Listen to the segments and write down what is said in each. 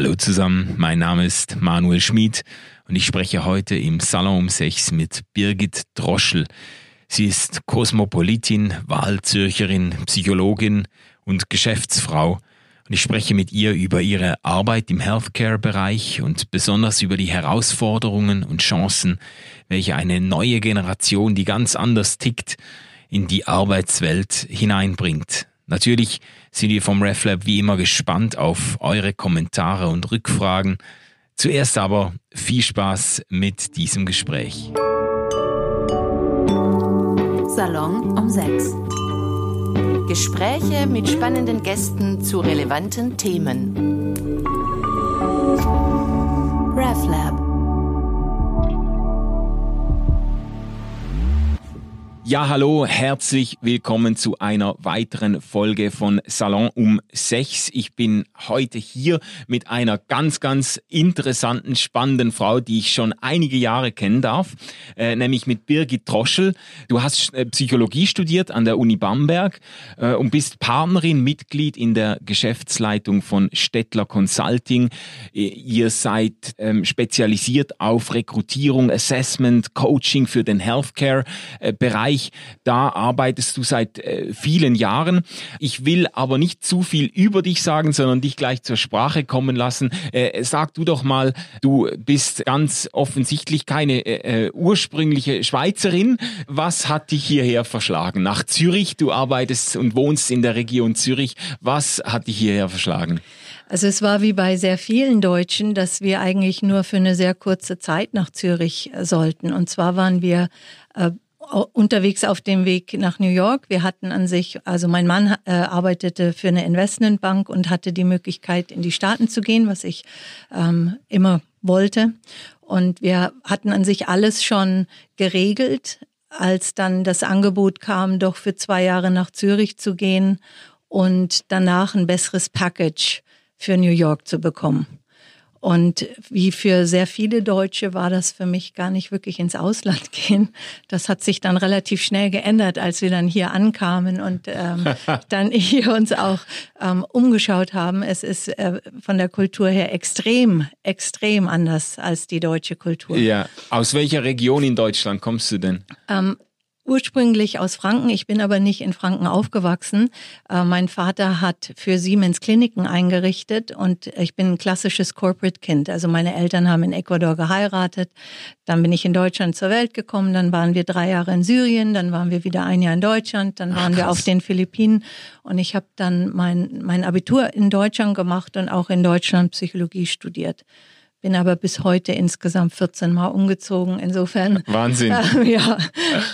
Hallo zusammen, mein Name ist Manuel Schmid und ich spreche heute im Salon um 6 mit Birgit Droschel. Sie ist Kosmopolitin, Wahlzürcherin, Psychologin und Geschäftsfrau. Und ich spreche mit ihr über ihre Arbeit im Healthcare-Bereich und besonders über die Herausforderungen und Chancen, welche eine neue Generation, die ganz anders tickt, in die Arbeitswelt hineinbringt. Natürlich sind wir vom RefLab wie immer gespannt auf eure Kommentare und Rückfragen. Zuerst aber viel Spaß mit diesem Gespräch. Salon um 6. Gespräche mit spannenden Gästen zu relevanten Themen. RefLab Ja, hallo, herzlich willkommen zu einer weiteren Folge von Salon um 6. Ich bin heute hier mit einer ganz, ganz interessanten, spannenden Frau, die ich schon einige Jahre kennen darf, äh, nämlich mit Birgit Troschel. Du hast äh, Psychologie studiert an der Uni Bamberg äh, und bist Partnerin, Mitglied in der Geschäftsleitung von Stettler Consulting. Äh, ihr seid ähm, spezialisiert auf Rekrutierung, Assessment, Coaching für den Healthcare-Bereich. Bereich. Da arbeitest du seit äh, vielen Jahren. Ich will aber nicht zu viel über dich sagen, sondern dich gleich zur Sprache kommen lassen. Äh, sag du doch mal, du bist ganz offensichtlich keine äh, äh ursprüngliche Schweizerin. Was hat dich hierher verschlagen? Nach Zürich, du arbeitest und wohnst in der Region Zürich. Was hat dich hierher verschlagen? Also es war wie bei sehr vielen Deutschen, dass wir eigentlich nur für eine sehr kurze Zeit nach Zürich äh, sollten. Und zwar waren wir äh, unterwegs auf dem Weg nach New York. Wir hatten an sich, also mein Mann äh, arbeitete für eine Investmentbank und hatte die Möglichkeit, in die Staaten zu gehen, was ich ähm, immer wollte. Und wir hatten an sich alles schon geregelt, als dann das Angebot kam, doch für zwei Jahre nach Zürich zu gehen und danach ein besseres Package für New York zu bekommen. Und wie für sehr viele Deutsche war das für mich gar nicht wirklich ins Ausland gehen. Das hat sich dann relativ schnell geändert, als wir dann hier ankamen und ähm, dann hier uns auch ähm, umgeschaut haben. Es ist äh, von der Kultur her extrem, extrem anders als die deutsche Kultur. Ja, aus welcher Region in Deutschland kommst du denn? Ähm, ursprünglich aus Franken. Ich bin aber nicht in Franken aufgewachsen. Äh, mein Vater hat für Siemens Kliniken eingerichtet und ich bin ein klassisches Corporate Kind. Also meine Eltern haben in Ecuador geheiratet. Dann bin ich in Deutschland zur Welt gekommen. Dann waren wir drei Jahre in Syrien. Dann waren wir wieder ein Jahr in Deutschland. Dann waren Ach, wir auf den Philippinen. Und ich habe dann mein, mein Abitur in Deutschland gemacht und auch in Deutschland Psychologie studiert bin aber bis heute insgesamt 14 Mal umgezogen. Insofern. Wahnsinn. Äh, ja,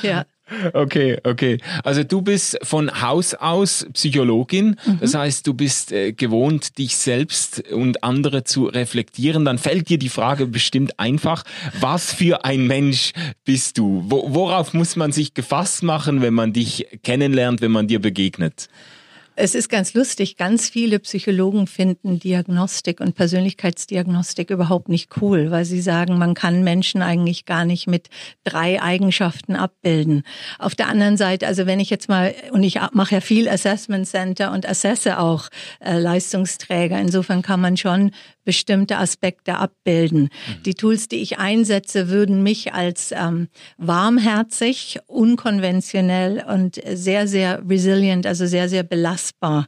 ja. Okay, okay. Also du bist von Haus aus Psychologin. Mhm. Das heißt, du bist äh, gewohnt, dich selbst und andere zu reflektieren. Dann fällt dir die Frage bestimmt einfach, was für ein Mensch bist du? Wo, worauf muss man sich gefasst machen, wenn man dich kennenlernt, wenn man dir begegnet? Es ist ganz lustig, ganz viele Psychologen finden Diagnostik und Persönlichkeitsdiagnostik überhaupt nicht cool, weil sie sagen, man kann Menschen eigentlich gar nicht mit drei Eigenschaften abbilden. Auf der anderen Seite, also wenn ich jetzt mal, und ich mache ja viel Assessment Center und assesse auch äh, Leistungsträger, insofern kann man schon bestimmte Aspekte abbilden. Mhm. Die Tools, die ich einsetze, würden mich als ähm, warmherzig, unkonventionell und sehr, sehr resilient, also sehr, sehr belastbar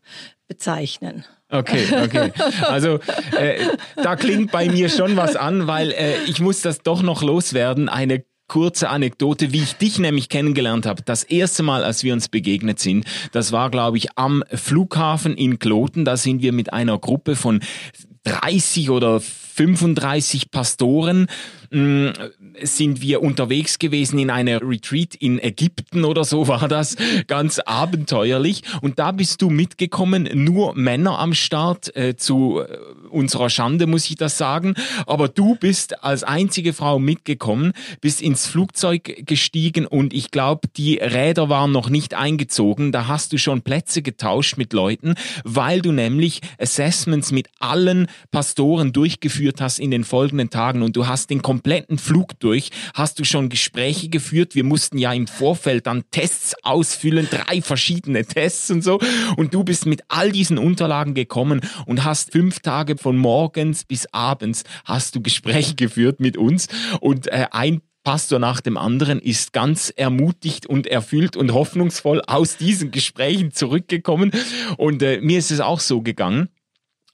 bezeichnen. Okay, okay. Also äh, da klingt bei mir schon was an, weil äh, ich muss das doch noch loswerden. Eine kurze Anekdote, wie ich dich nämlich kennengelernt habe. Das erste Mal, als wir uns begegnet sind, das war, glaube ich, am Flughafen in Kloten. Da sind wir mit einer Gruppe von 30 oder 35 Pastoren mh, sind wir unterwegs gewesen in einer Retreat in Ägypten oder so war das, ganz abenteuerlich. Und da bist du mitgekommen, nur Männer am Start, äh, zu äh, unserer Schande muss ich das sagen. Aber du bist als einzige Frau mitgekommen, bist ins Flugzeug gestiegen und ich glaube, die Räder waren noch nicht eingezogen. Da hast du schon Plätze getauscht mit Leuten, weil du nämlich Assessments mit allen Pastoren durchgeführt geführt hast in den folgenden Tagen und du hast den kompletten Flug durch, hast du schon Gespräche geführt. Wir mussten ja im Vorfeld dann Tests ausfüllen, drei verschiedene Tests und so. Und du bist mit all diesen Unterlagen gekommen und hast fünf Tage von morgens bis abends hast du Gespräche geführt mit uns und äh, ein Pastor nach dem anderen ist ganz ermutigt und erfüllt und hoffnungsvoll aus diesen Gesprächen zurückgekommen. Und äh, mir ist es auch so gegangen.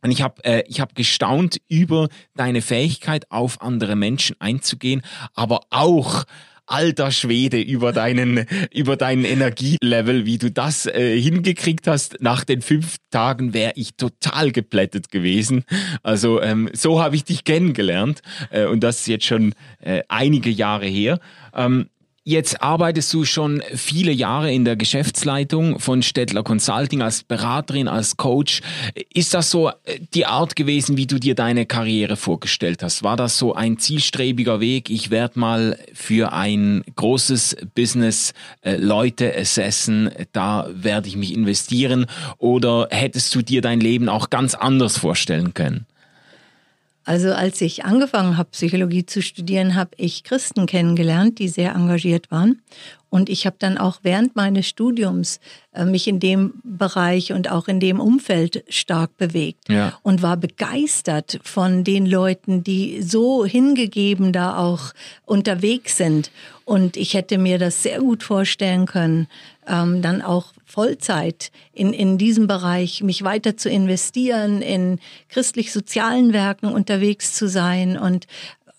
Und ich habe äh, ich hab gestaunt über deine Fähigkeit, auf andere Menschen einzugehen, aber auch alter Schwede über deinen über deinen Energielevel, wie du das äh, hingekriegt hast. Nach den fünf Tagen wäre ich total geplättet gewesen. Also ähm, so habe ich dich kennengelernt äh, und das ist jetzt schon äh, einige Jahre her. Ähm, Jetzt arbeitest du schon viele Jahre in der Geschäftsleitung von Stettler Consulting als Beraterin, als Coach. Ist das so äh, die Art gewesen, wie du dir deine Karriere vorgestellt hast? War das so ein zielstrebiger Weg? Ich werde mal für ein großes Business äh, Leute assessen, da werde ich mich investieren. Oder hättest du dir dein Leben auch ganz anders vorstellen können? Also als ich angefangen habe, Psychologie zu studieren, habe ich Christen kennengelernt, die sehr engagiert waren. Und ich habe dann auch während meines Studiums äh, mich in dem Bereich und auch in dem Umfeld stark bewegt ja. und war begeistert von den Leuten, die so hingegeben da auch unterwegs sind. Und ich hätte mir das sehr gut vorstellen können, ähm, dann auch Vollzeit in, in diesem Bereich mich weiter zu investieren, in christlich-sozialen Werken unterwegs zu sein und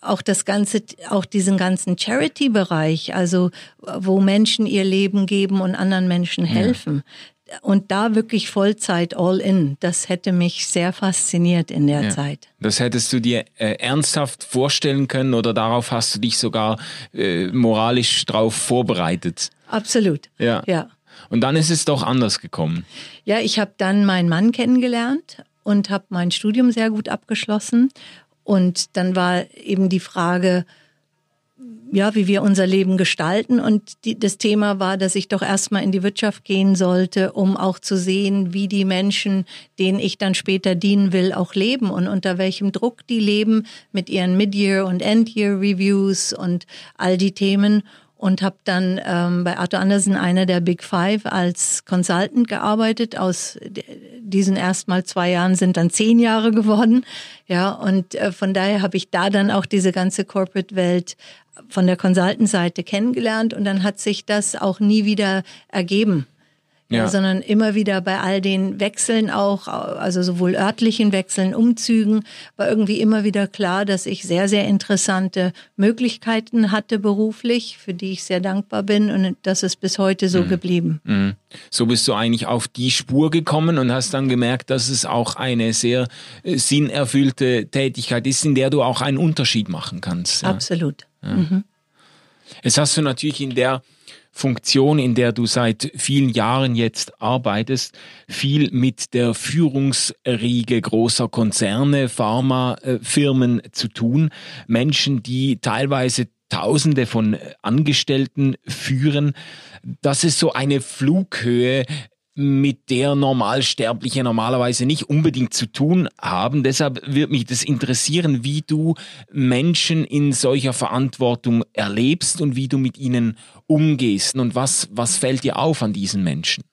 auch das ganze, auch diesen ganzen Charity-Bereich, also wo Menschen ihr Leben geben und anderen Menschen helfen. Ja. Und da wirklich Vollzeit all in, das hätte mich sehr fasziniert in der ja. Zeit. Das hättest du dir äh, ernsthaft vorstellen können oder darauf hast du dich sogar äh, moralisch drauf vorbereitet? Absolut. Ja. ja. Und dann ist es doch anders gekommen. Ja, ich habe dann meinen Mann kennengelernt und habe mein Studium sehr gut abgeschlossen und dann war eben die Frage, ja, wie wir unser Leben gestalten. Und die, das Thema war, dass ich doch erstmal in die Wirtschaft gehen sollte, um auch zu sehen, wie die Menschen, denen ich dann später dienen will, auch leben und unter welchem Druck die leben mit ihren Mid-Year und End-Year-Reviews und all die Themen und habe dann ähm, bei Arthur Andersen, einer der Big Five, als Consultant gearbeitet. Aus diesen erstmal zwei Jahren sind dann zehn Jahre geworden. Ja, und äh, von daher habe ich da dann auch diese ganze Corporate-Welt von der Consultant-Seite kennengelernt und dann hat sich das auch nie wieder ergeben ja. sondern immer wieder bei all den Wechseln auch, also sowohl örtlichen Wechseln, Umzügen, war irgendwie immer wieder klar, dass ich sehr, sehr interessante Möglichkeiten hatte beruflich, für die ich sehr dankbar bin und das ist bis heute so mhm. geblieben. Mhm. So bist du eigentlich auf die Spur gekommen und hast dann gemerkt, dass es auch eine sehr äh, sinnerfüllte Tätigkeit ist, in der du auch einen Unterschied machen kannst. Ja. Absolut. Ja. Mhm. Jetzt hast du natürlich in der Funktion, in der du seit vielen Jahren jetzt arbeitest, viel mit der Führungsriege großer Konzerne, Pharmafirmen zu tun. Menschen, die teilweise Tausende von Angestellten führen. Das ist so eine Flughöhe, mit der Normalsterbliche normalerweise nicht unbedingt zu tun haben. Deshalb wird mich das interessieren, wie du Menschen in solcher Verantwortung erlebst und wie du mit ihnen umgehst und was, was fällt dir auf an diesen Menschen?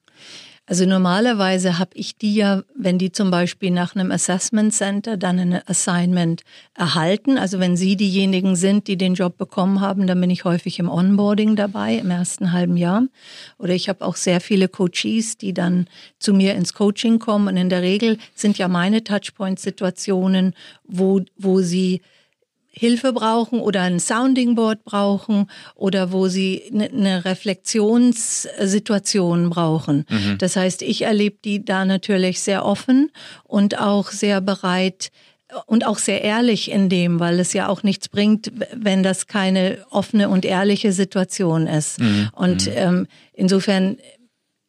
Also normalerweise habe ich die ja, wenn die zum Beispiel nach einem Assessment Center dann ein Assignment erhalten, also wenn sie diejenigen sind, die den Job bekommen haben, dann bin ich häufig im Onboarding dabei, im ersten halben Jahr. Oder ich habe auch sehr viele Coaches, die dann zu mir ins Coaching kommen. Und in der Regel sind ja meine Touchpoint-Situationen, wo, wo sie Hilfe brauchen oder ein Sounding Board brauchen oder wo sie eine ne Reflexionssituation brauchen. Mhm. Das heißt, ich erlebe die da natürlich sehr offen und auch sehr bereit, und auch sehr ehrlich in dem, weil es ja auch nichts bringt, wenn das keine offene und ehrliche Situation ist. Mhm. Und mhm. ähm, insofern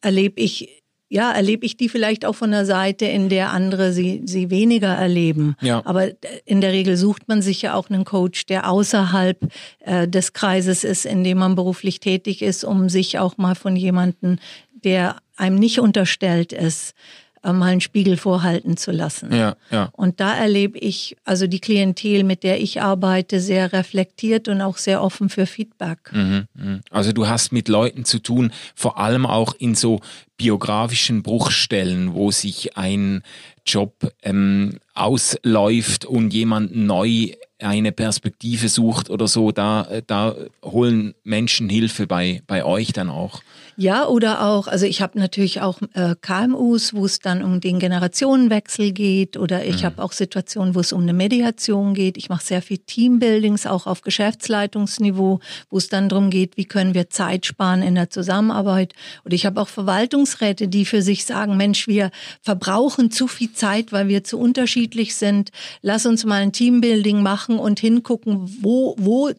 erlebe ich ja, erlebe ich die vielleicht auch von der Seite, in der andere sie, sie weniger erleben. Ja. Aber in der Regel sucht man sich ja auch einen Coach, der außerhalb äh, des Kreises ist, in dem man beruflich tätig ist, um sich auch mal von jemandem, der einem nicht unterstellt ist, äh, mal einen Spiegel vorhalten zu lassen. Ja, ja. Und da erlebe ich also die Klientel, mit der ich arbeite, sehr reflektiert und auch sehr offen für Feedback. Mhm, mhm. Also du hast mit Leuten zu tun, vor allem auch in so biografischen Bruchstellen, wo sich ein Job ähm, ausläuft und jemand neu eine Perspektive sucht oder so, da, da holen Menschen Hilfe bei, bei euch dann auch. Ja, oder auch, also ich habe natürlich auch äh, KMUs, wo es dann um den Generationenwechsel geht oder ich mhm. habe auch Situationen, wo es um eine Mediation geht. Ich mache sehr viel Teambuildings auch auf Geschäftsleitungsniveau, wo es dann darum geht, wie können wir Zeit sparen in der Zusammenarbeit. Und ich habe auch Verwaltungsräte, die für sich sagen, Mensch, wir verbrauchen zu viel Zeit, weil wir zu unterschiedlich sind. Lass uns mal ein Teambuilding machen und hingucken, wo, wo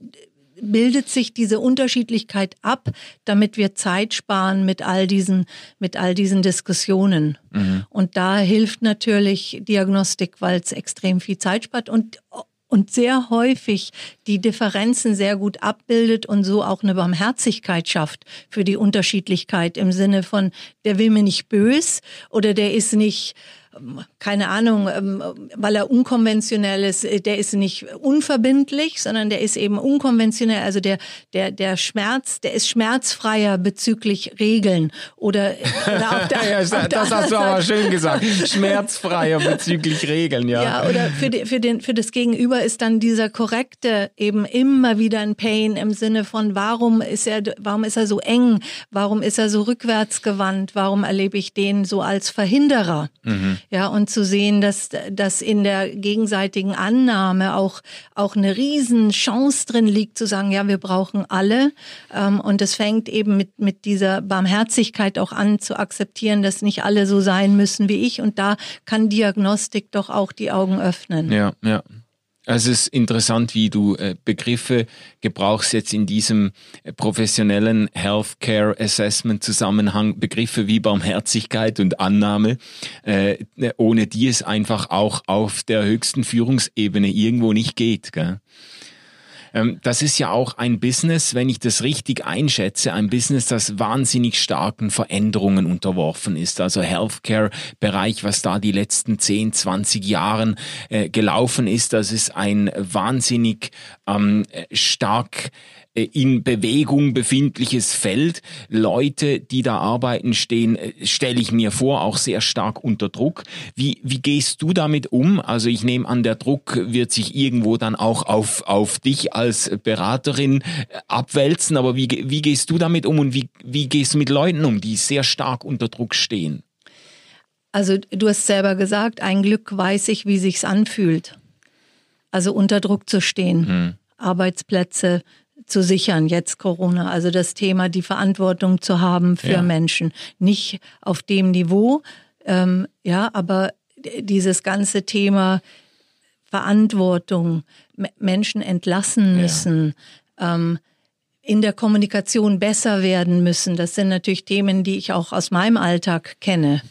bildet sich diese Unterschiedlichkeit ab, damit wir Zeit sparen mit all diesen, mit all diesen Diskussionen. Mhm. Und da hilft natürlich Diagnostik, weil es extrem viel Zeit spart und und sehr häufig die Differenzen sehr gut abbildet und so auch eine Barmherzigkeit schafft für die Unterschiedlichkeit im Sinne von, der will mir nicht bös oder der ist nicht keine Ahnung, ähm, weil er unkonventionell ist, äh, der ist nicht unverbindlich, sondern der ist eben unkonventionell. Also der, der, der Schmerz, der ist schmerzfreier bezüglich Regeln oder, oder auf der, ja, auf das hast du aber schön gesagt. Schmerzfreier bezüglich Regeln, ja. Ja, oder für, die, für, den, für das Gegenüber ist dann dieser korrekte eben immer wieder ein Pain im Sinne von, warum ist er, warum ist er so eng? Warum ist er so rückwärtsgewandt? Warum erlebe ich den so als Verhinderer? Mhm. Ja, und zu sehen, dass, dass in der gegenseitigen Annahme auch, auch eine Riesenchance drin liegt, zu sagen, ja, wir brauchen alle. Ähm, und es fängt eben mit, mit dieser Barmherzigkeit auch an zu akzeptieren, dass nicht alle so sein müssen wie ich. Und da kann Diagnostik doch auch die Augen öffnen. Ja, ja. Also es ist interessant, wie du äh, Begriffe gebrauchst jetzt in diesem äh, professionellen Healthcare Assessment Zusammenhang, Begriffe wie Barmherzigkeit und Annahme, äh, ohne die es einfach auch auf der höchsten Führungsebene irgendwo nicht geht. Gell? Ähm, das ist ja auch ein Business, wenn ich das richtig einschätze, ein Business, das wahnsinnig starken Veränderungen unterworfen ist. Also Healthcare-Bereich, was da die letzten 10, 20 Jahren äh, gelaufen ist, das ist ein wahnsinnig ähm, stark äh, in Bewegung befindliches Feld. Leute, die da arbeiten, stehen, äh, stelle ich mir vor, auch sehr stark unter Druck. Wie, wie gehst du damit um? Also ich nehme an, der Druck wird sich irgendwo dann auch auf, auf dich als Beraterin äh, abwälzen, aber wie, wie gehst du damit um und wie, wie gehst du mit Leuten um, die sehr stark unter Druck stehen? Also du hast selber gesagt, ein Glück weiß ich, wie sich's anfühlt. Also unter Druck zu stehen. Hm. Arbeitsplätze, zu sichern, jetzt Corona. Also das Thema, die Verantwortung zu haben für ja. Menschen. Nicht auf dem Niveau, ähm, ja, aber dieses ganze Thema Verantwortung, Menschen entlassen müssen, ja. ähm, in der Kommunikation besser werden müssen. Das sind natürlich Themen, die ich auch aus meinem Alltag kenne.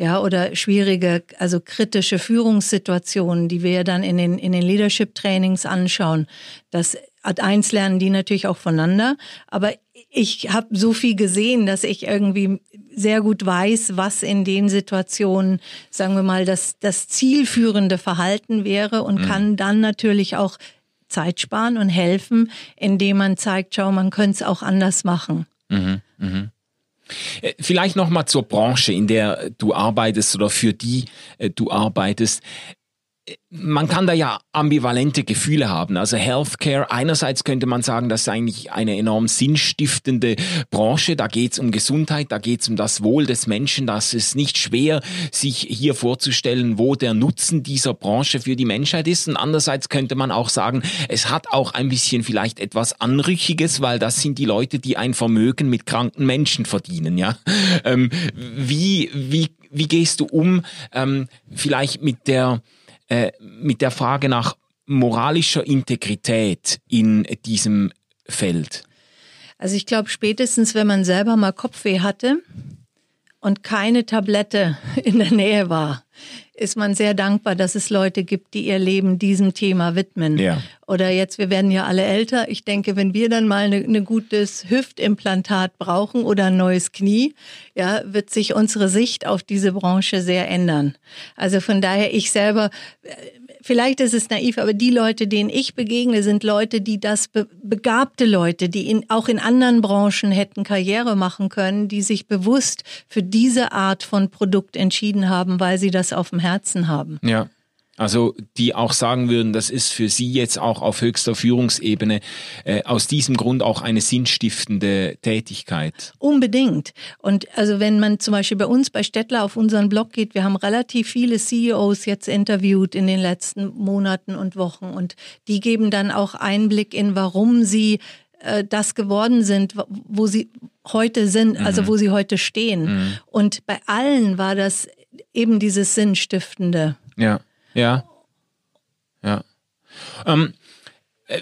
Ja, oder schwierige, also kritische Führungssituationen, die wir dann in den, in den Leadership Trainings anschauen. Das Ad 1 lernen die natürlich auch voneinander, aber ich habe so viel gesehen, dass ich irgendwie sehr gut weiß, was in den Situationen, sagen wir mal, das, das zielführende Verhalten wäre und mhm. kann dann natürlich auch Zeit sparen und helfen, indem man zeigt, schau, man könnte es auch anders machen. Mhm, mh. Äh, vielleicht noch mal zur Branche, in der du arbeitest oder für die äh, du arbeitest man kann da ja ambivalente Gefühle haben. Also Healthcare, einerseits könnte man sagen, das ist eigentlich eine enorm sinnstiftende Branche. Da geht es um Gesundheit, da geht es um das Wohl des Menschen. Das ist nicht schwer, sich hier vorzustellen, wo der Nutzen dieser Branche für die Menschheit ist. Und andererseits könnte man auch sagen, es hat auch ein bisschen vielleicht etwas Anrüchiges, weil das sind die Leute, die ein Vermögen mit kranken Menschen verdienen. Ja, ähm, wie wie wie gehst du um ähm, vielleicht mit der äh, mit der Frage nach moralischer Integrität in diesem Feld? Also ich glaube, spätestens wenn man selber mal Kopfweh hatte und keine Tablette in der Nähe war, ist man sehr dankbar, dass es Leute gibt, die ihr Leben diesem Thema widmen. Ja. Oder jetzt, wir werden ja alle älter. Ich denke, wenn wir dann mal ein ne gutes Hüftimplantat brauchen oder ein neues Knie, ja, wird sich unsere Sicht auf diese Branche sehr ändern. Also von daher, ich selber vielleicht ist es naiv, aber die Leute, denen ich begegne, sind Leute, die das be begabte Leute, die in, auch in anderen Branchen hätten Karriere machen können, die sich bewusst für diese Art von Produkt entschieden haben, weil sie das auf dem Herzen haben. Ja. Also die auch sagen würden, das ist für sie jetzt auch auf höchster Führungsebene äh, aus diesem Grund auch eine sinnstiftende Tätigkeit. Unbedingt. Und also wenn man zum Beispiel bei uns bei Stettler auf unseren Blog geht, wir haben relativ viele CEOs jetzt interviewt in den letzten Monaten und Wochen und die geben dann auch Einblick in, warum sie äh, das geworden sind, wo sie heute sind, also mhm. wo sie heute stehen. Mhm. Und bei allen war das eben dieses Sinnstiftende. Ja. Ja. Ja. Ähm,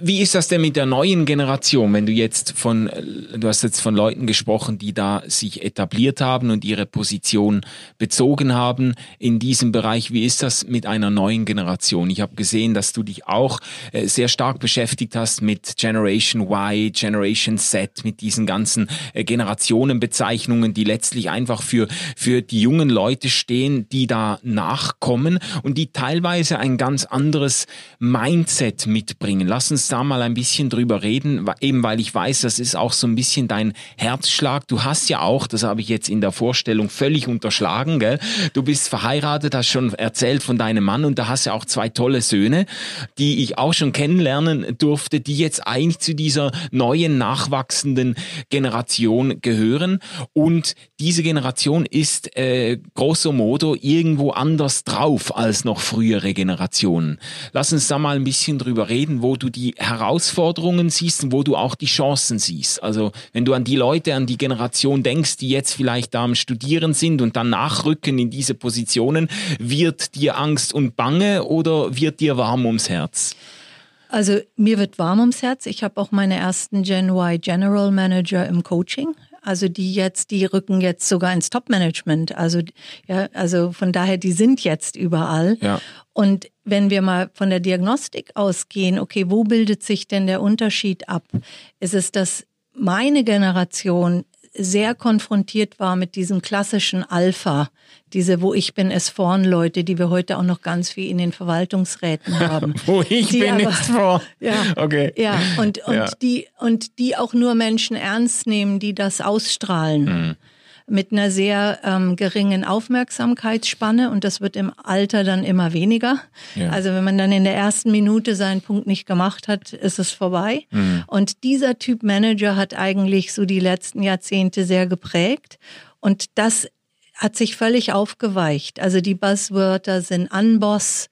wie ist das denn mit der neuen Generation, wenn du jetzt von, du hast jetzt von Leuten gesprochen, die da sich etabliert haben und ihre Position bezogen haben in diesem Bereich. Wie ist das mit einer neuen Generation? Ich habe gesehen, dass du dich auch äh, sehr stark beschäftigt hast mit Generation Y, Generation Z, mit diesen ganzen äh, Generationenbezeichnungen, die letztlich einfach für, für die jungen Leute stehen, die da nachkommen und die teilweise ein ganz anderes Mindset mitbringen. Lass uns da mal ein bisschen drüber reden, eben weil ich weiß, das ist auch so ein bisschen dein Herzschlag. Du hast ja auch, das habe ich jetzt in der Vorstellung völlig unterschlagen, gell? Du bist verheiratet, hast schon erzählt von deinem Mann und da hast ja auch zwei tolle Söhne, die ich auch schon kennenlernen durfte, die jetzt eigentlich zu dieser neuen nachwachsenden Generation gehören und diese Generation ist äh, grosso modo irgendwo anders drauf als noch frühere Generationen. Lass uns da mal ein bisschen drüber reden, wo du die Herausforderungen siehst und wo du auch die Chancen siehst. Also wenn du an die Leute, an die Generation denkst, die jetzt vielleicht da am Studieren sind und dann nachrücken in diese Positionen, wird dir Angst und Bange oder wird dir warm ums Herz? Also mir wird warm ums Herz. Ich habe auch meine ersten Gen Y General Manager im Coaching. Also die jetzt, die rücken jetzt sogar ins Top-Management. Also ja, also von daher, die sind jetzt überall. Ja. Und wenn wir mal von der Diagnostik ausgehen, okay, wo bildet sich denn der Unterschied ab? Ist es, dass meine Generation sehr konfrontiert war mit diesem klassischen Alpha, diese Wo ich bin es vorn Leute, die wir heute auch noch ganz viel in den Verwaltungsräten haben. Wo ich die bin aber, es vorn. Ja, okay. Ja, und, und, ja. Die, und die auch nur Menschen ernst nehmen, die das ausstrahlen. Mhm mit einer sehr ähm, geringen Aufmerksamkeitsspanne und das wird im Alter dann immer weniger. Ja. Also wenn man dann in der ersten Minute seinen Punkt nicht gemacht hat, ist es vorbei. Mhm. Und dieser Typ Manager hat eigentlich so die letzten Jahrzehnte sehr geprägt und das hat sich völlig aufgeweicht. Also die Buzzwörter sind Unboss,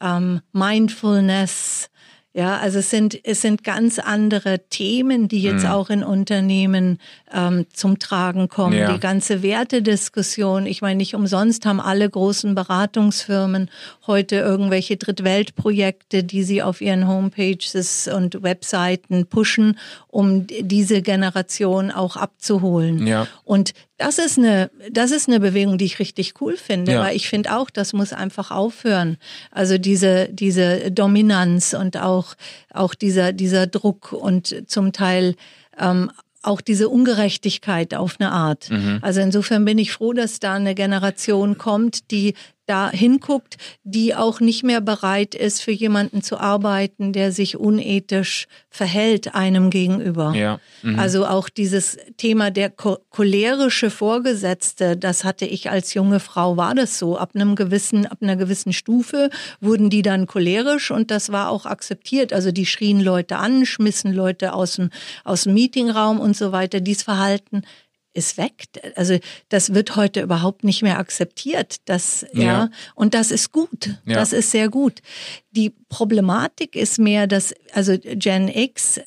ähm, Mindfulness, ja, also es sind, es sind ganz andere Themen, die jetzt mhm. auch in Unternehmen ähm, zum Tragen kommen. Ja. Die ganze Wertediskussion. Ich meine, nicht umsonst haben alle großen Beratungsfirmen heute irgendwelche Drittweltprojekte, die sie auf ihren Homepages und Webseiten pushen, um diese Generation auch abzuholen. Ja. Und das ist eine, das ist eine Bewegung, die ich richtig cool finde, ja. weil ich finde auch, das muss einfach aufhören. Also diese, diese Dominanz und auch, auch dieser, dieser Druck und zum Teil ähm, auch diese Ungerechtigkeit auf eine Art. Mhm. Also insofern bin ich froh, dass da eine Generation kommt, die da hinguckt, die auch nicht mehr bereit ist, für jemanden zu arbeiten, der sich unethisch verhält einem gegenüber. Ja. Mhm. Also auch dieses Thema der cholerische Vorgesetzte, das hatte ich als junge Frau, war das so. Ab einem gewissen, ab einer gewissen Stufe wurden die dann cholerisch und das war auch akzeptiert. Also die schrien Leute an, schmissen Leute aus dem, aus dem Meetingraum und so weiter. Dies Verhalten ist weg. Also das wird heute überhaupt nicht mehr akzeptiert. Das, ja. ja und das ist gut. Ja. Das ist sehr gut. Die Problematik ist mehr, dass also Gen X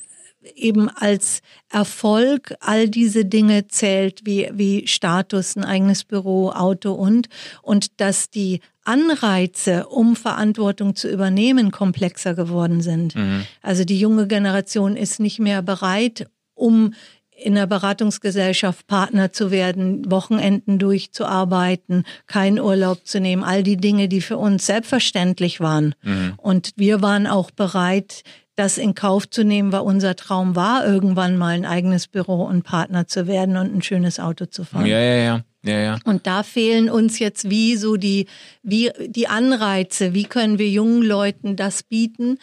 eben als Erfolg all diese Dinge zählt, wie, wie Status, ein eigenes Büro, Auto und, und dass die Anreize, um Verantwortung zu übernehmen, komplexer geworden sind. Mhm. Also die junge Generation ist nicht mehr bereit, um in der Beratungsgesellschaft Partner zu werden, Wochenenden durchzuarbeiten, keinen Urlaub zu nehmen, all die Dinge, die für uns selbstverständlich waren. Mhm. Und wir waren auch bereit, das in Kauf zu nehmen, weil unser Traum war, irgendwann mal ein eigenes Büro und Partner zu werden und ein schönes Auto zu fahren. Ja, ja, ja. Ja, ja. Und da fehlen uns jetzt wie so die, wie die Anreize. Wie können wir jungen Leuten das bieten,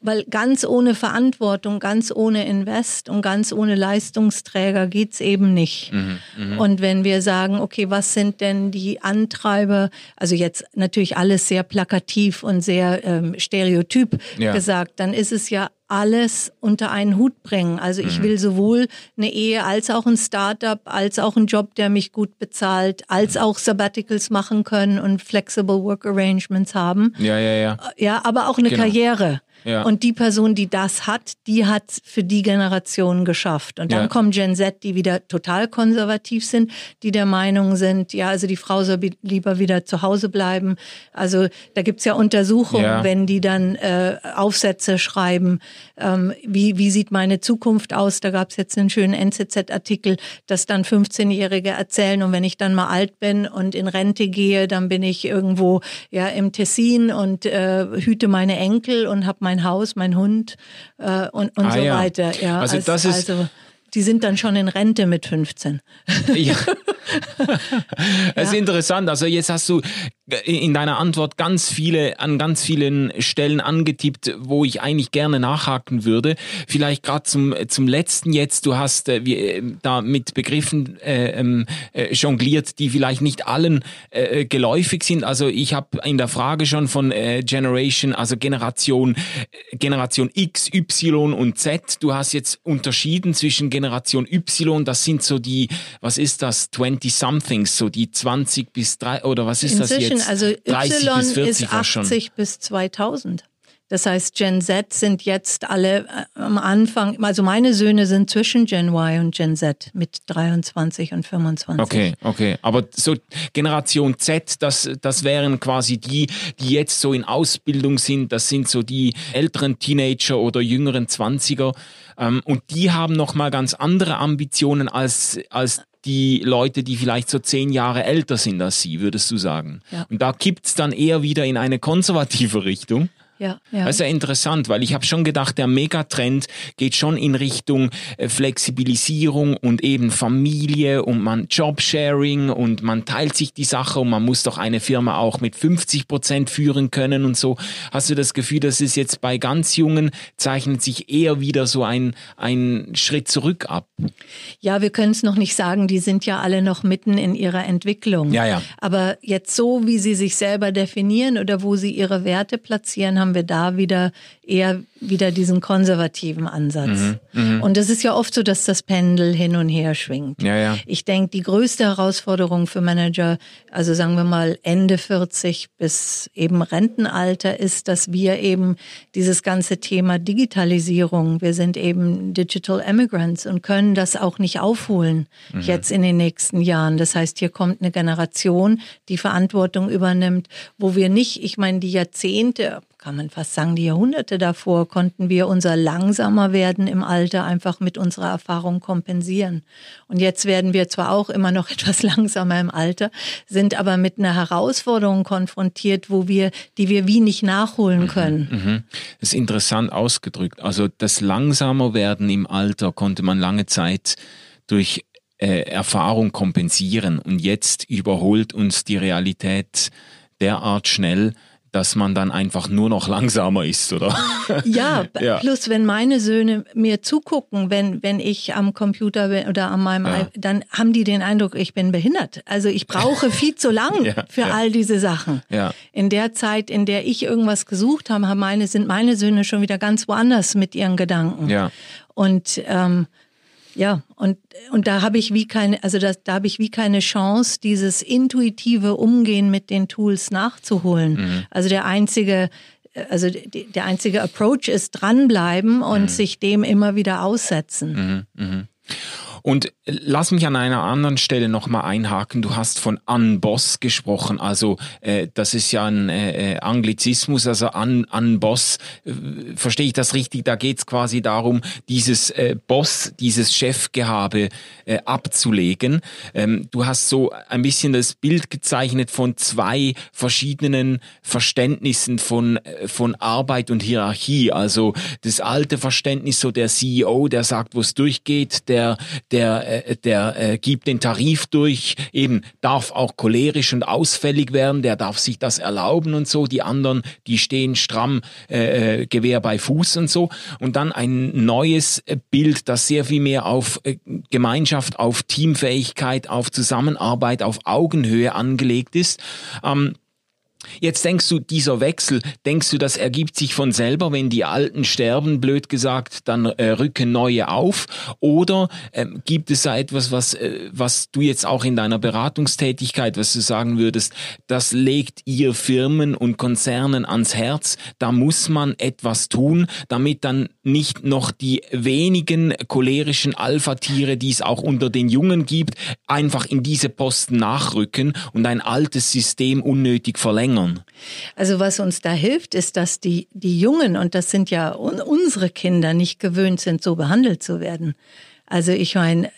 weil ganz ohne Verantwortung, ganz ohne Invest und ganz ohne Leistungsträger geht's eben nicht. Mhm, mh. Und wenn wir sagen, okay, was sind denn die Antreiber, also jetzt natürlich alles sehr plakativ und sehr ähm, stereotyp ja. gesagt, dann ist es ja alles unter einen Hut bringen. Also ich mhm. will sowohl eine Ehe als auch ein Startup, als auch einen Job, der mich gut bezahlt, als mhm. auch Sabbaticals machen können und flexible Work Arrangements haben. Ja, ja, ja. Ja, aber auch eine genau. Karriere. Ja. Und die Person, die das hat, die hat für die Generation geschafft. Und dann ja. kommen Gen Z, die wieder total konservativ sind, die der Meinung sind, ja, also die Frau soll lieber wieder zu Hause bleiben. Also da gibt's ja Untersuchungen, ja. wenn die dann äh, Aufsätze schreiben, ähm, wie, wie sieht meine Zukunft aus? Da gab's jetzt einen schönen NZZ-Artikel, dass dann 15-Jährige erzählen und wenn ich dann mal alt bin und in Rente gehe, dann bin ich irgendwo ja im Tessin und äh, hüte meine Enkel und habe mein Haus, mein Hund äh, und, und ah, so ja. weiter. Ja, also, das ist also, die sind dann schon in Rente mit 15. Ja. Es ist ja. interessant. Also jetzt hast du in deiner Antwort ganz viele an ganz vielen Stellen angetippt, wo ich eigentlich gerne nachhaken würde. Vielleicht gerade zum zum letzten jetzt. Du hast äh, wie, äh, da mit Begriffen äh, ähm, äh, jongliert, die vielleicht nicht allen äh, geläufig sind. Also ich habe in der Frage schon von äh, Generation, also Generation äh, Generation X, Y und Z. Du hast jetzt unterschieden zwischen Generation Y. Das sind so die, was ist das, 20 somethings, so die 20 bis 3 oder was ist Inzwischen, das jetzt? Also Y ist 80 bis 2000. Das heißt, Gen Z sind jetzt alle äh, am Anfang, also meine Söhne sind zwischen Gen Y und Gen Z mit 23 und 25. Okay, okay. Aber so Generation Z, das, das wären quasi die, die jetzt so in Ausbildung sind. Das sind so die älteren Teenager oder jüngeren 20er. Ähm, und die haben nochmal ganz andere Ambitionen als, als die Leute, die vielleicht so zehn Jahre älter sind als sie, würdest du sagen. Ja. Und da kippt's dann eher wieder in eine konservative Richtung. Ja, ja. Das ist ja interessant, weil ich habe schon gedacht, der Megatrend geht schon in Richtung äh, Flexibilisierung und eben Familie und man Jobsharing und man teilt sich die Sache und man muss doch eine Firma auch mit 50 Prozent führen können und so. Hast du das Gefühl, dass es jetzt bei ganz Jungen zeichnet sich eher wieder so ein, ein Schritt zurück ab? Ja, wir können es noch nicht sagen, die sind ja alle noch mitten in ihrer Entwicklung. Ja, ja. Aber jetzt so, wie sie sich selber definieren oder wo sie ihre Werte platzieren, haben haben wir da wieder eher wieder diesen konservativen Ansatz. Mhm, mh. Und es ist ja oft so, dass das Pendel hin und her schwingt. Ja, ja. Ich denke, die größte Herausforderung für Manager, also sagen wir mal Ende 40 bis eben Rentenalter, ist, dass wir eben dieses ganze Thema Digitalisierung, wir sind eben Digital Immigrants und können das auch nicht aufholen mhm. jetzt in den nächsten Jahren. Das heißt, hier kommt eine Generation, die Verantwortung übernimmt, wo wir nicht, ich meine, die Jahrzehnte, kann man fast sagen, die Jahrhunderte davor konnten wir unser langsamer werden im Alter einfach mit unserer Erfahrung kompensieren. Und jetzt werden wir zwar auch immer noch etwas langsamer im Alter, sind aber mit einer Herausforderung konfrontiert, wo wir, die wir wie nicht nachholen mhm, können. Mhm, Das ist interessant ausgedrückt. Also das langsamer werden im Alter konnte man lange Zeit durch äh, Erfahrung kompensieren und jetzt überholt uns die Realität derart schnell, dass man dann einfach nur noch langsamer ist, oder? Ja, ja, plus wenn meine Söhne mir zugucken, wenn, wenn ich am Computer bin oder an meinem, ja. dann haben die den Eindruck, ich bin behindert. Also ich brauche viel zu lang ja, für all diese Sachen. In der Zeit, in der ich irgendwas gesucht habe, haben meine, sind meine Söhne schon wieder ganz woanders mit ihren Gedanken. Ja. Und ähm, ja, und, und da habe ich wie keine, also das, da habe ich wie keine Chance, dieses intuitive Umgehen mit den Tools nachzuholen. Mhm. Also der einzige, also der einzige Approach ist dranbleiben und mhm. sich dem immer wieder aussetzen. Mhm. Und lass mich an einer anderen Stelle nochmal einhaken. Du hast von Unboss gesprochen. Also äh, das ist ja ein äh, äh Anglizismus, also an, Unboss. Äh, verstehe ich das richtig? Da geht es quasi darum, dieses äh, Boss, dieses Chefgehabe äh, abzulegen. Ähm, du hast so ein bisschen das Bild gezeichnet von zwei verschiedenen Verständnissen von, äh, von Arbeit und Hierarchie. Also das alte Verständnis, so der CEO, der sagt, wo es durchgeht, der, der, äh, der äh, gibt den Tarif durch, eben darf auch cholerisch und ausfällig werden, der darf sich das erlauben und so. Die anderen, die stehen stramm äh, äh Gewehr bei Fuß und so. Und dann ein neues äh, Bild, das sehr viel mehr auf äh, Gemeinschaft, auf Teamfähigkeit, auf Zusammenarbeit, auf Augenhöhe angelegt ist. Ähm, Jetzt denkst du, dieser Wechsel, denkst du, das ergibt sich von selber, wenn die Alten sterben, blöd gesagt, dann äh, rücken neue auf? Oder ähm, gibt es da etwas, was, äh, was du jetzt auch in deiner Beratungstätigkeit, was du sagen würdest, das legt ihr Firmen und Konzernen ans Herz, da muss man etwas tun, damit dann nicht noch die wenigen cholerischen Alpha-Tiere, die es auch unter den Jungen gibt, einfach in diese Posten nachrücken und ein altes System unnötig verlängern? Verlängern? Also was uns da hilft, ist, dass die, die Jungen, und das sind ja unsere Kinder, nicht gewöhnt sind, so behandelt zu werden. Also ich meine,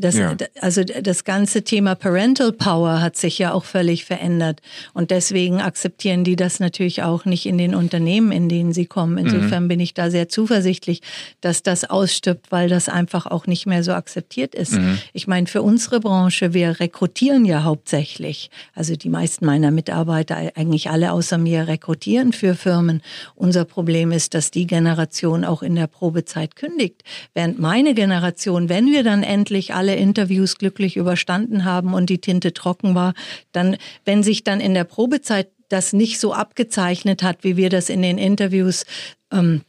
das, ja. Also das ganze Thema Parental Power hat sich ja auch völlig verändert. Und deswegen akzeptieren die das natürlich auch nicht in den Unternehmen, in denen sie kommen. Insofern mhm. bin ich da sehr zuversichtlich, dass das ausstirbt, weil das einfach auch nicht mehr so akzeptiert ist. Mhm. Ich meine, für unsere Branche, wir rekrutieren ja hauptsächlich. Also die meisten meiner Mitarbeiter, eigentlich alle außer mir, rekrutieren für Firmen. Unser Problem ist, dass die Generation auch in der Probezeit kündigt. Während meine Generation, wenn wir dann endlich alle Interviews glücklich überstanden haben und die Tinte trocken war, dann, wenn sich dann in der Probezeit das nicht so abgezeichnet hat, wie wir das in den Interviews ähm,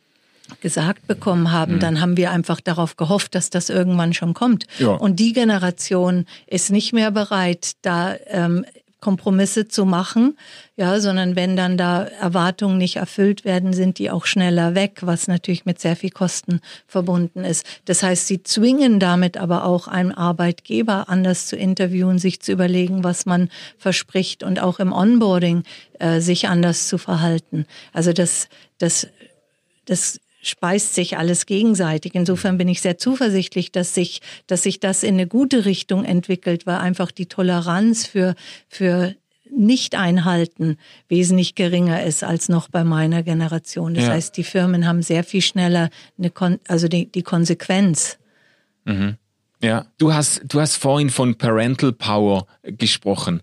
gesagt bekommen haben, mhm. dann haben wir einfach darauf gehofft, dass das irgendwann schon kommt. Ja. Und die Generation ist nicht mehr bereit, da ähm, Kompromisse zu machen, ja, sondern wenn dann da Erwartungen nicht erfüllt werden, sind die auch schneller weg, was natürlich mit sehr viel Kosten verbunden ist. Das heißt, sie zwingen damit aber auch einen Arbeitgeber anders zu interviewen, sich zu überlegen, was man verspricht und auch im Onboarding äh, sich anders zu verhalten. Also das, das, das speist sich alles gegenseitig. Insofern bin ich sehr zuversichtlich, dass sich, dass sich das in eine gute Richtung entwickelt, weil einfach die Toleranz für, für Nicht-Einhalten wesentlich geringer ist als noch bei meiner Generation. Das ja. heißt, die Firmen haben sehr viel schneller eine Kon also die, die Konsequenz. Mhm. Ja, du hast, du hast vorhin von Parental Power gesprochen.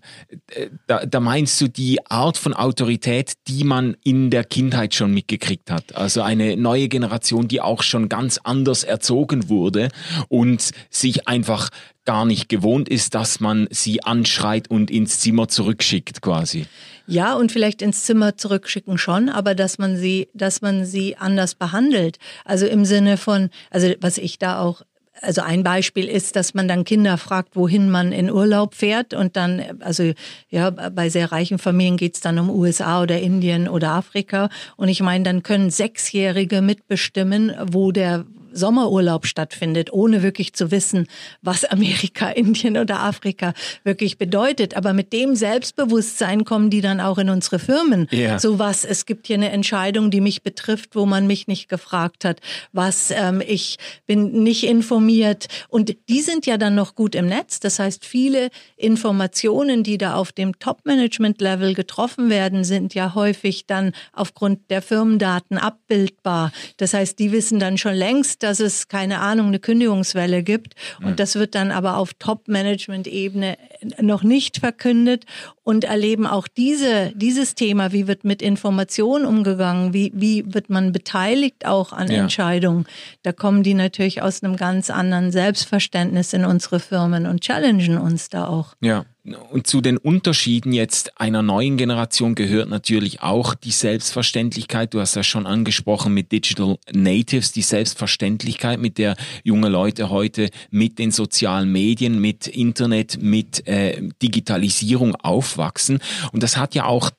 Da, da meinst du die Art von Autorität, die man in der Kindheit schon mitgekriegt hat. Also eine neue Generation, die auch schon ganz anders erzogen wurde und sich einfach gar nicht gewohnt ist, dass man sie anschreit und ins Zimmer zurückschickt quasi. Ja, und vielleicht ins Zimmer zurückschicken schon, aber dass man sie, dass man sie anders behandelt. Also im Sinne von, also was ich da auch also ein Beispiel ist, dass man dann Kinder fragt, wohin man in Urlaub fährt und dann, also ja, bei sehr reichen Familien geht's dann um USA oder Indien oder Afrika. Und ich meine, dann können Sechsjährige mitbestimmen, wo der Sommerurlaub stattfindet, ohne wirklich zu wissen, was Amerika, Indien oder Afrika wirklich bedeutet. Aber mit dem Selbstbewusstsein kommen die dann auch in unsere Firmen. Yeah. So was, es gibt hier eine Entscheidung, die mich betrifft, wo man mich nicht gefragt hat, was ähm, ich bin nicht informiert. Und die sind ja dann noch gut im Netz. Das heißt, viele Informationen, die da auf dem Top-Management-Level getroffen werden, sind ja häufig dann aufgrund der Firmendaten abbildbar. Das heißt, die wissen dann schon längst, dass es, keine Ahnung, eine Kündigungswelle gibt. Und mhm. das wird dann aber auf Top-Management-Ebene noch nicht verkündet und erleben auch diese, dieses Thema, wie wird mit Informationen umgegangen, wie, wie wird man beteiligt auch an ja. Entscheidungen. Da kommen die natürlich aus einem ganz anderen Selbstverständnis in unsere Firmen und challengen uns da auch. Ja. Und zu den Unterschieden jetzt einer neuen Generation gehört natürlich auch die Selbstverständlichkeit. Du hast ja schon angesprochen mit Digital Natives, die Selbstverständlichkeit, mit der junge Leute heute mit den sozialen Medien, mit Internet, mit äh, Digitalisierung aufwachsen. Und das hat ja auch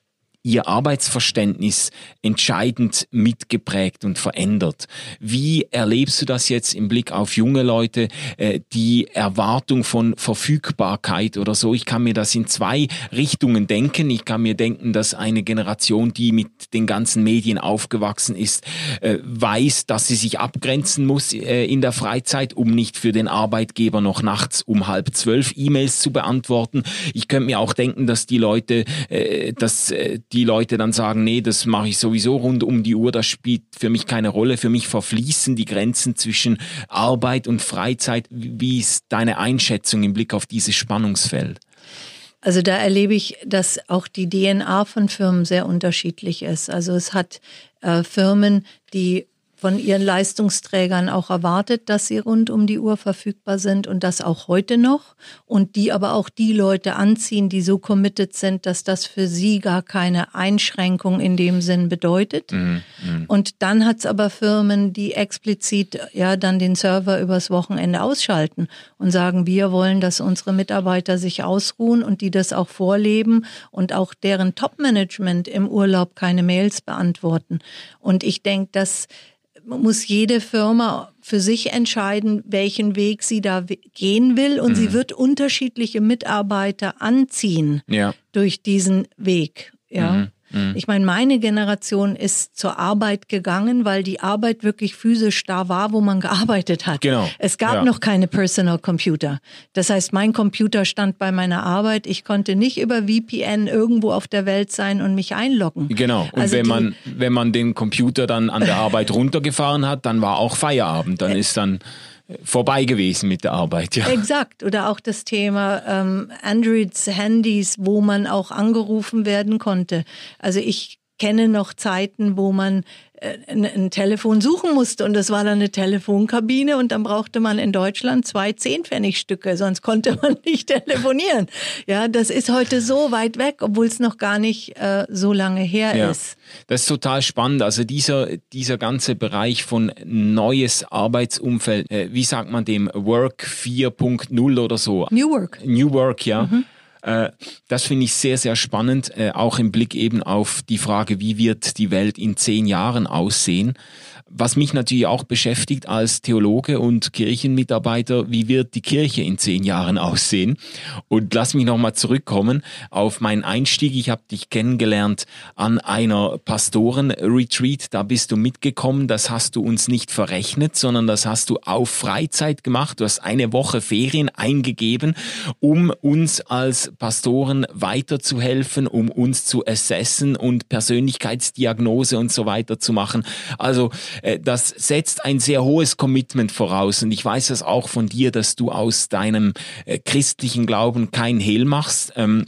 ihr Arbeitsverständnis entscheidend mitgeprägt und verändert. Wie erlebst du das jetzt im Blick auf junge Leute, äh, die Erwartung von Verfügbarkeit oder so? Ich kann mir das in zwei Richtungen denken. Ich kann mir denken, dass eine Generation, die mit den ganzen Medien aufgewachsen ist, äh, weiß, dass sie sich abgrenzen muss äh, in der Freizeit, um nicht für den Arbeitgeber noch nachts um halb zwölf E-Mails zu beantworten. Ich könnte mir auch denken, dass die Leute, dass die Leute dann sagen, nee, das mache ich sowieso rund um die Uhr, das spielt für mich keine Rolle. Für mich verfließen die Grenzen zwischen Arbeit und Freizeit. Wie ist deine Einschätzung im Blick auf dieses Spannungsfeld? Also da erlebe ich, dass auch die DNA von Firmen sehr unterschiedlich ist. Also es hat äh, Firmen, die von ihren Leistungsträgern auch erwartet, dass sie rund um die Uhr verfügbar sind und das auch heute noch und die aber auch die Leute anziehen, die so committed sind, dass das für sie gar keine Einschränkung in dem Sinn bedeutet. Mhm, mh. Und dann hat es aber Firmen, die explizit ja dann den Server übers Wochenende ausschalten und sagen, wir wollen, dass unsere Mitarbeiter sich ausruhen und die das auch vorleben und auch deren Top-Management im Urlaub keine Mails beantworten. Und ich denke, dass muss jede Firma für sich entscheiden, welchen Weg sie da gehen will. Und mhm. sie wird unterschiedliche Mitarbeiter anziehen ja. durch diesen Weg. Ja. Mhm. Mhm. Ich meine, meine Generation ist zur Arbeit gegangen, weil die Arbeit wirklich physisch da war, wo man gearbeitet hat. Genau. Es gab ja. noch keine Personal Computer. Das heißt, mein Computer stand bei meiner Arbeit. Ich konnte nicht über VPN irgendwo auf der Welt sein und mich einloggen. Genau. Und also wenn man, wenn man den Computer dann an der Arbeit runtergefahren hat, dann war auch Feierabend. Dann ist dann vorbei gewesen mit der Arbeit. Ja. Exakt. Oder auch das Thema ähm, Androids, Handys, wo man auch angerufen werden konnte. Also ich kenne noch Zeiten, wo man ein, ein Telefon suchen musste und das war dann eine Telefonkabine und dann brauchte man in Deutschland zwei Zehnpfennigstücke, sonst konnte man nicht telefonieren. Ja, das ist heute so weit weg, obwohl es noch gar nicht äh, so lange her ja, ist. Das ist total spannend. Also dieser, dieser ganze Bereich von neues Arbeitsumfeld, äh, wie sagt man dem, Work 4.0 oder so? New Work. New Work, ja. Mhm. Äh, das finde ich sehr, sehr spannend, äh, auch im Blick eben auf die Frage, wie wird die Welt in zehn Jahren aussehen was mich natürlich auch beschäftigt als Theologe und Kirchenmitarbeiter, wie wird die Kirche in zehn Jahren aussehen? Und lass mich nochmal zurückkommen auf meinen Einstieg. Ich habe dich kennengelernt an einer Pastoren-Retreat. Da bist du mitgekommen. Das hast du uns nicht verrechnet, sondern das hast du auf Freizeit gemacht. Du hast eine Woche Ferien eingegeben, um uns als Pastoren weiterzuhelfen, um uns zu assessen und Persönlichkeitsdiagnose und so weiter zu machen. Also das setzt ein sehr hohes Commitment voraus. Und ich weiß das auch von dir, dass du aus deinem äh, christlichen Glauben kein Hehl machst. Ähm,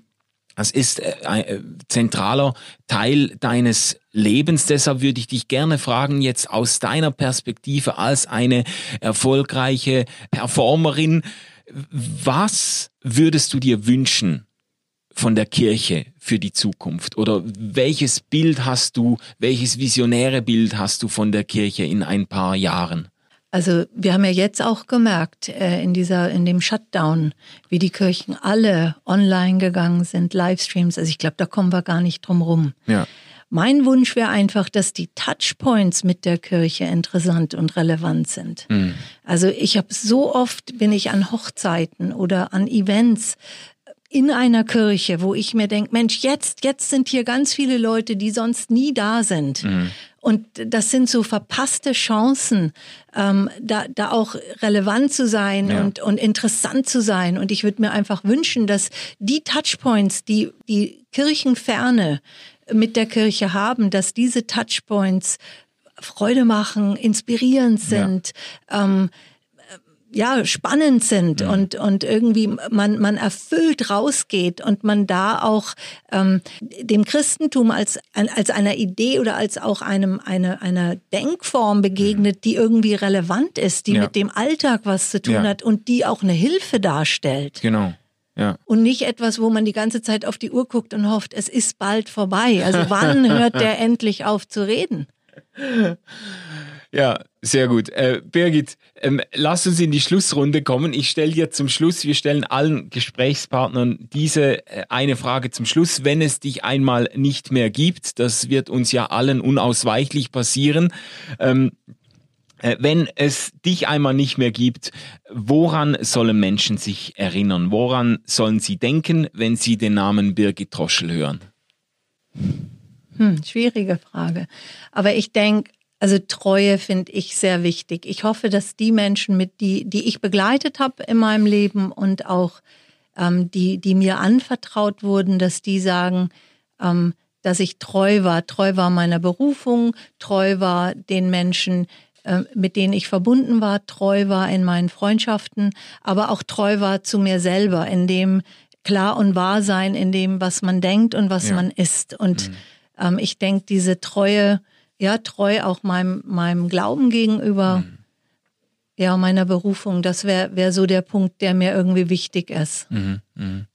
das ist äh, ein zentraler Teil deines Lebens. Deshalb würde ich dich gerne fragen, jetzt aus deiner Perspektive als eine erfolgreiche Performerin, was würdest du dir wünschen von der Kirche für die Zukunft? Oder welches Bild hast du, welches visionäre Bild hast du von der Kirche in ein paar Jahren? Also wir haben ja jetzt auch gemerkt äh, in dieser in dem Shutdown, wie die Kirchen alle online gegangen sind, Livestreams. Also ich glaube, da kommen wir gar nicht drum rum. Ja. Mein Wunsch wäre einfach, dass die Touchpoints mit der Kirche interessant und relevant sind. Mhm. Also ich habe so oft bin ich an Hochzeiten oder an Events in einer Kirche, wo ich mir denke, Mensch, jetzt, jetzt sind hier ganz viele Leute, die sonst nie da sind. Mhm. Und das sind so verpasste Chancen, ähm, da, da auch relevant zu sein ja. und, und interessant zu sein. Und ich würde mir einfach wünschen, dass die Touchpoints, die die Kirchenferne mit der Kirche haben, dass diese Touchpoints Freude machen, inspirierend sind. Ja. Ähm, ja spannend sind ja. und und irgendwie man man erfüllt rausgeht und man da auch ähm, dem Christentum als als einer Idee oder als auch einem eine einer Denkform begegnet, die irgendwie relevant ist, die ja. mit dem Alltag was zu tun ja. hat und die auch eine Hilfe darstellt. Genau. Ja. Und nicht etwas, wo man die ganze Zeit auf die Uhr guckt und hofft, es ist bald vorbei. Also wann hört der endlich auf zu reden? Ja, sehr gut. Äh, Birgit, ähm, lass uns in die Schlussrunde kommen. Ich stelle dir zum Schluss, wir stellen allen Gesprächspartnern diese äh, eine Frage zum Schluss. Wenn es dich einmal nicht mehr gibt, das wird uns ja allen unausweichlich passieren. Ähm, äh, wenn es dich einmal nicht mehr gibt, woran sollen Menschen sich erinnern? Woran sollen sie denken, wenn sie den Namen Birgit Troschel hören? Hm, schwierige Frage. Aber ich denke, also Treue finde ich sehr wichtig. Ich hoffe, dass die Menschen, mit die, die ich begleitet habe in meinem Leben und auch ähm, die, die mir anvertraut wurden, dass die sagen, ähm, dass ich treu war, treu war meiner Berufung, treu war den Menschen, äh, mit denen ich verbunden war, treu war in meinen Freundschaften, aber auch treu war zu mir selber, in dem klar und wahr sein, in dem, was man denkt und was ja. man ist. Und mhm. ähm, ich denke, diese Treue, ja, treu auch meinem, meinem Glauben gegenüber, mhm. ja, meiner Berufung. Das wäre wär so der Punkt, der mir irgendwie wichtig ist. Mhm. Mhm.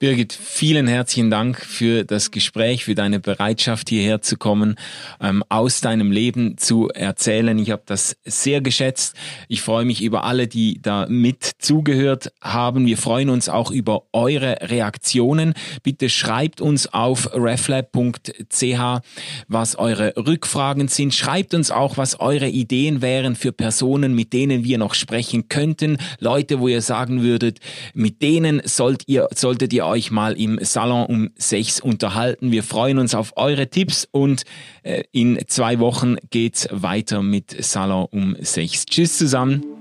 Birgit, vielen herzlichen Dank für das Gespräch, für deine Bereitschaft hierher zu kommen, ähm, aus deinem Leben zu erzählen. Ich habe das sehr geschätzt. Ich freue mich über alle, die da mit zugehört haben. Wir freuen uns auch über eure Reaktionen. Bitte schreibt uns auf reflab.ch, was eure Rückfragen sind. Schreibt uns auch, was eure Ideen wären für Personen, mit denen wir noch sprechen könnten. Leute, wo ihr sagen würdet, mit denen sollt ihr, solltet ihr euch mal im Salon um sechs unterhalten. Wir freuen uns auf eure Tipps und äh, in zwei Wochen geht's weiter mit Salon um sechs. Tschüss zusammen.